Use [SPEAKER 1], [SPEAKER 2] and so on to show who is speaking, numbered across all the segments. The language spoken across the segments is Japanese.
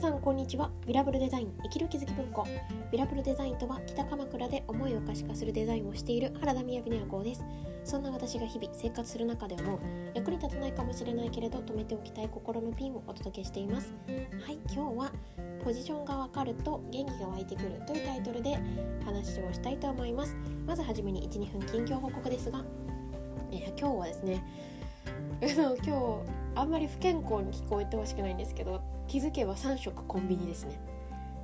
[SPEAKER 1] さんこんにちは。ビラブルデザイン生きる気づき文庫。ビラブルデザインとは北鎌倉で思いを可視化するデザインをしている原田雅の子です。そんな私が日々生活する中で思う役に立たないかもしれないけれど止めておきたい心のピンをお届けしています。はい今日はポジションがわかると元気が湧いてくるというタイトルで話をしたいと思います。まずはじめに12分近況報告ですが、え、今日はですね 今日あんまり不健康に聞こえてほしくないんですけど気づけば3食コンビニですね。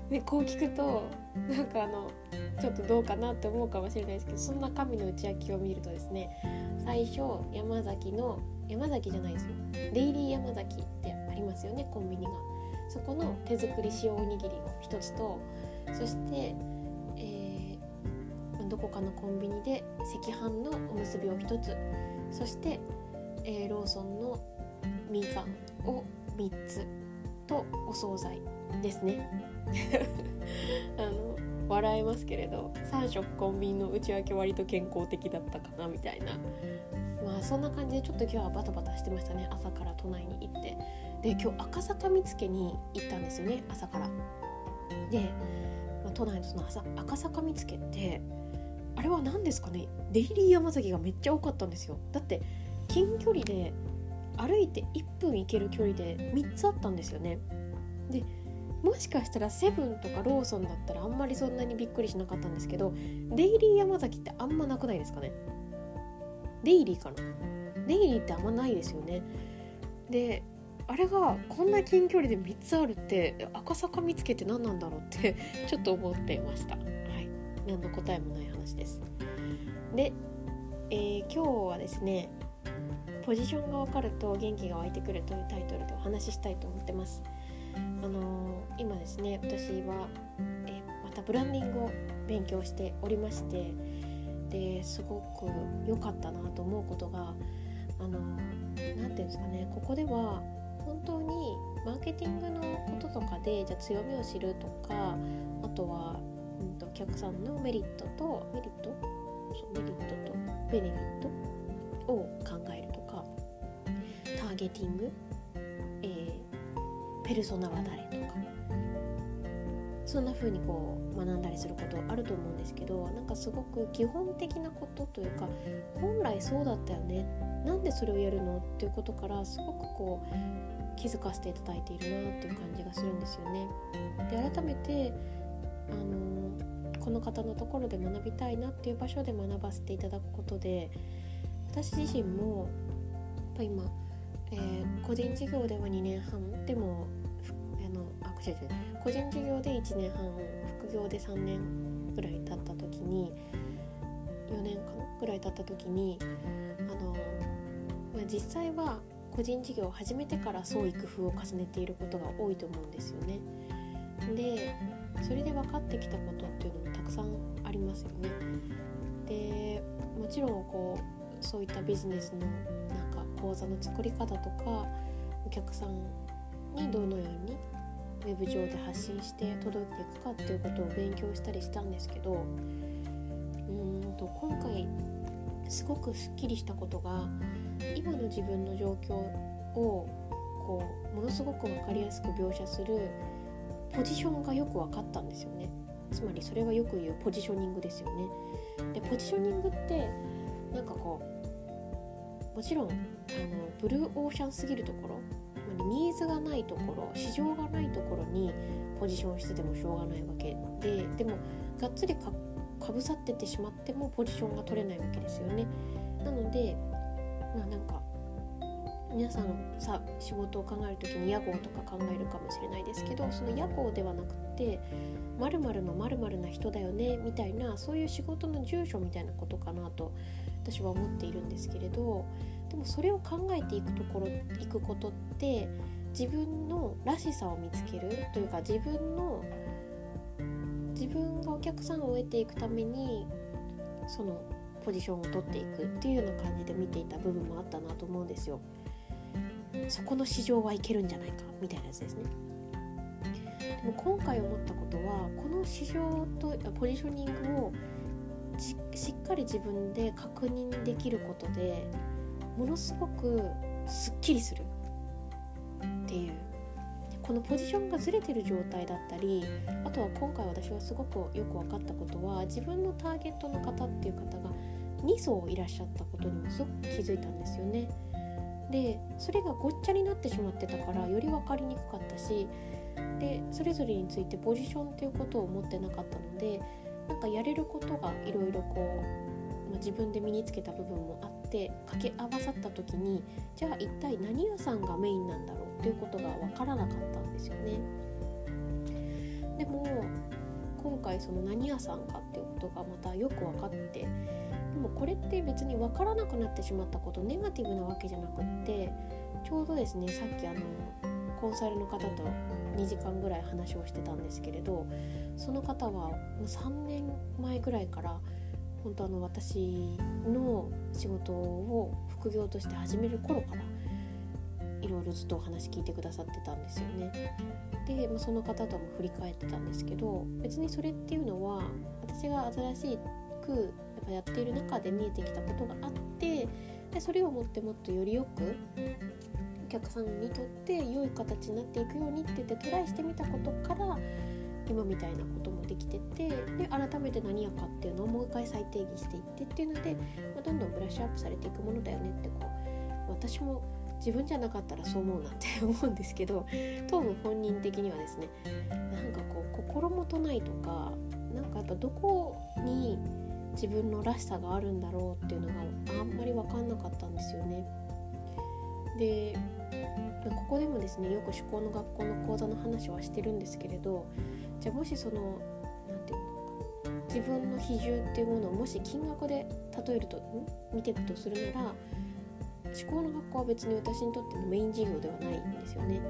[SPEAKER 1] でこう聞くとなんかあのちょっとどうかなって思うかもしれないですけどそんな神の内訳を見るとですね最初山崎の山崎じゃないですよ。デイリー山崎ってありますよねコンビニが。そこの手作り塩おにぎりを1つとそして、えー、どこかのコンビニで赤飯のおむすびを1つ。そして、えー、ローソンのみかんを3つ。とお惣菜ですね。あの笑えますけれど3食コンビニの内訳割と健康的だったかなみたいな。まあそんな感じでちょっと今日はバタバタしてましたね。朝から都内に行って。で今日赤坂見附に行ったんですよね。朝から。で、まあ、都内のその朝赤坂見附ってあれは何ですかね。デイリー山崎がめっちゃ多かったんですよ。だって近距離で歩いて1分行ける距離で3つあったんですよね。でもしかしたらセブンとかローソンだったらあんまりそんなにびっくりしなかったんですけどデイリー山崎ってあんまなくないですかね？デイリーかな？デイリーってあんまないですよね。であれがこんな近距離で3つあるって赤坂見つけて何なんだろうってちょっと思ってました。はい。何の答えもない話です。で、えー、今日はですねポジションが分かると元気が湧いてくるというタイトルでお話ししたいと思ってます。あのー、今ですね私はえまたブランディングを勉強しておりましてですごく良かったなと思うことがあの何、て言うんですかねここでは本当にマーケティングのこととかでじゃあ強みを知るとかあとは、うんと、お客さんのメリットとメリットそうメリットとベネフィットを考えるーゲティング、えー、ペルソナは誰とか。そんな風にこう学んだりすることあると思うんですけどなんかすごく基本的なことというか本来そうだったよね。なんでそれをやるのっていうことからすごくこう気づかせていただいているなっていう感じがするんですよね。で改めてあのこの方のところで学びたいなっていう場所で学ばせていただくことで私自身もやっぱ今えー、個人事業では2年半でもあのあ違う違う個人事業で1年半副業で3年ぐらい経った時に4年かなぐらい経った時にあの、まあ、実際は個人事業を始めてから創意工夫を重ねていることが多いと思うんですよね。でそれで分かってきたことっていうのもたくさんありますよね。でもちろんこうそういったビジネスのなんか講座の作り方とかお客さんにどのようにウェブ上で発信して届いていくかっていうことを勉強したりしたんですけどうんと今回すごくすっきりしたことが今の自分の状況をこうものすごく分かりやすく描写するポジションがよく分かったんですよね。つまりそれはよく言うポジショニングですよね。でポジショニングってなんかこうもちろんあのブルーオーシャンすぎるところニーズがないところ市場がないところにポジションしててもしょうがないわけででもがっつりかかぶさっててしまってもポジションが取れないわけですよね。なのでまあなんか皆さんさ仕事を考える時に屋号とか考えるかもしれないですけどその屋号ではなくって〇〇の〇〇な人だよねみたいなそういう仕事の住所みたいなことかなと私は思っているんですけれどでもそれを考えていくところいくことって自分のらしさを見つけるというか自分の自分がお客さんを得ていくためにそのポジションを取っていくっていうような感じで見ていた部分もあったなと思うんですよ。そこの市場はいけるんじゃないかみたいなやつですね。でも今回思ったことはこの市場とポジショニングをしっかり自分で確認できることでものすごくすっきりするっていうこのポジションがずれてる状態だったりあとは今回私はすごくよく分かったことは自分のターゲットの方っていう方が2層いらっしゃったことにもすごく気づいたんですよね。でそれがごっちゃになってしまってたからより分かりにくかったしでそれぞれについてポジションっていうことを持ってなかったのでなんかやれることがいろいろこう、まあ、自分で身につけた部分もあって掛け合わさった時にじゃあ一体何屋さんがメインなんだろうっていうことが分からなかったんですよね。でも今回その何屋さんかっていうことがまたよく分かってでもこれって別に分からなくなってしまったことネガティブなわけじゃなくってちょうどですねさっきあのコンサルの方と2時間ぐらい話をしてたんですけれどその方はもう3年前ぐらいから本当あの私の仕事を副業として始める頃からいろいろずっとお話聞いてくださってたんですよね。で、まあ、その方とも振り返ってたんですけど別にそれっていうのは私が新しくやっぱやっている中で見えてきたことがあってでそれをもってもっとよりよくお客さんにとって良い形になっていくようにって言ってトライしてみたことから今みたいなこともできててで改めて何やかっていうのをもう一回再定義していってっていうので、まあ、どんどんブラッシュアップされていくものだよねってこう私も自分じゃなかったらそう思うなって思うんですけど 当分本人的にはですねなんかこう心もとないとかなんかやっぱどこに自分のらしさがあるんだろうっていうのがあんまり分かんなかったんですよね。でここでもですねよく思考の学校の講座の話はしてるんですけれどじゃあもしその何て言うのか自分の比重っていうものをもし金額で例えると見ていくとするなら思考の学校は別に私にとってのメイン事業ではないんですよね。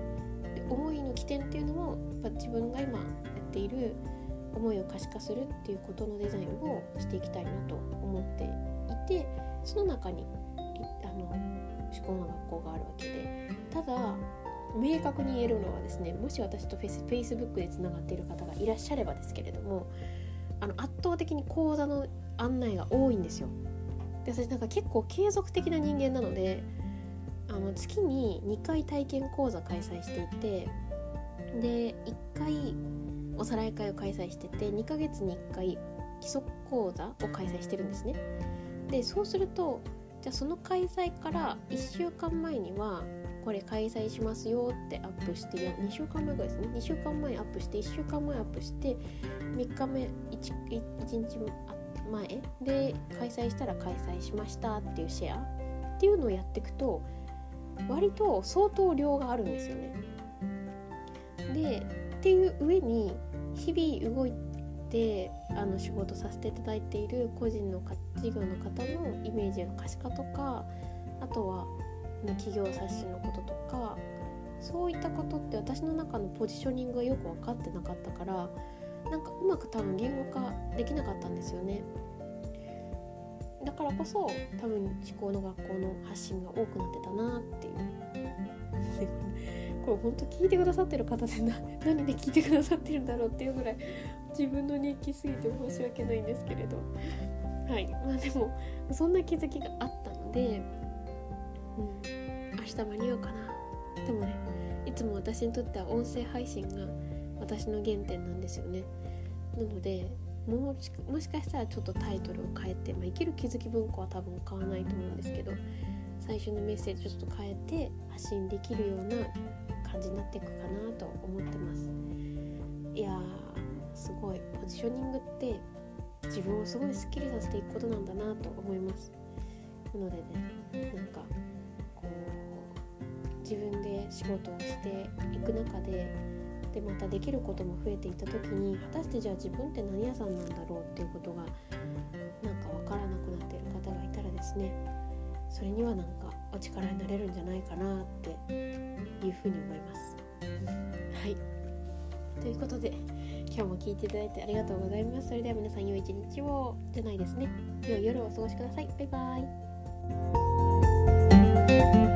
[SPEAKER 1] で思いの起点っていうのもやっぱ自分が今やっている思いを可視化するっていうことのデザインをしていきたいなと思っていてその中にあの思考の学校があるわけでただ明確に言えるのはですねもし私とフェイス Facebook でつながっている方がいらっしゃればですけれどもあの圧倒的に講座の案内が多いんですよ。で私なんか結構継続的な人間なのであの月に2回体験講座開催していてで1回おさらい会を開催してて2ヶ月に1回基礎講座を開催してるんですね。でそうするとじゃあその開催から1週間前にはこれ開催しますよってアップして2週間前ぐらいですね2週間前アップして1週間前アップして3日目 1, 1日前で開催したら開催しましたっていうシェアっていうのをやっていくと割と相当量があるんですよね。でっていう上に日々動いてあの仕事させていただいている個人の事業の方のイメージの可視化とかあとは企業刷新のこととかそういったことって私の中のポジショニングがよく分かってなかったからなんかうまく多分言語化できなかったんですよね。だからこそ多分思考の学校の発信が多くなってたなっていう。これ本当聞いてくださってる方で何で聞いてくださってるんだろうっていうぐらい自分の日記すぎて申し訳ないんですけれど。はい。まあでもそんな気づきがあったので、うん、明日間に合うかな。でもねいつも私にとっては音声配信が私の原点なんですよね。なのでもしもしかしたらちょっとタイトルを変えて、まあ、生きる気づき文庫は多分買わないと思うんですけど最初のメッセージちょっと変えて発信できるような感じになっていくかなと思ってます。いやすごいポジショニングって自分をすごいスッキリさせていくことなんだなと思いますなのでねなんかこう自分で仕事をしていく中ででまたできることも増えていった時に果たしてじゃあ自分って何屋さんなんだろうっていうことがなんか分からなくなっている方がいたらですねそれにはなんかお力になれるんじゃないかなっていうふうに思います。はいということで今日も聞いていただいてありがとうございます。それでは皆さん良い一日をじゃないですね。良い夜をお過ごしください。バイバイ。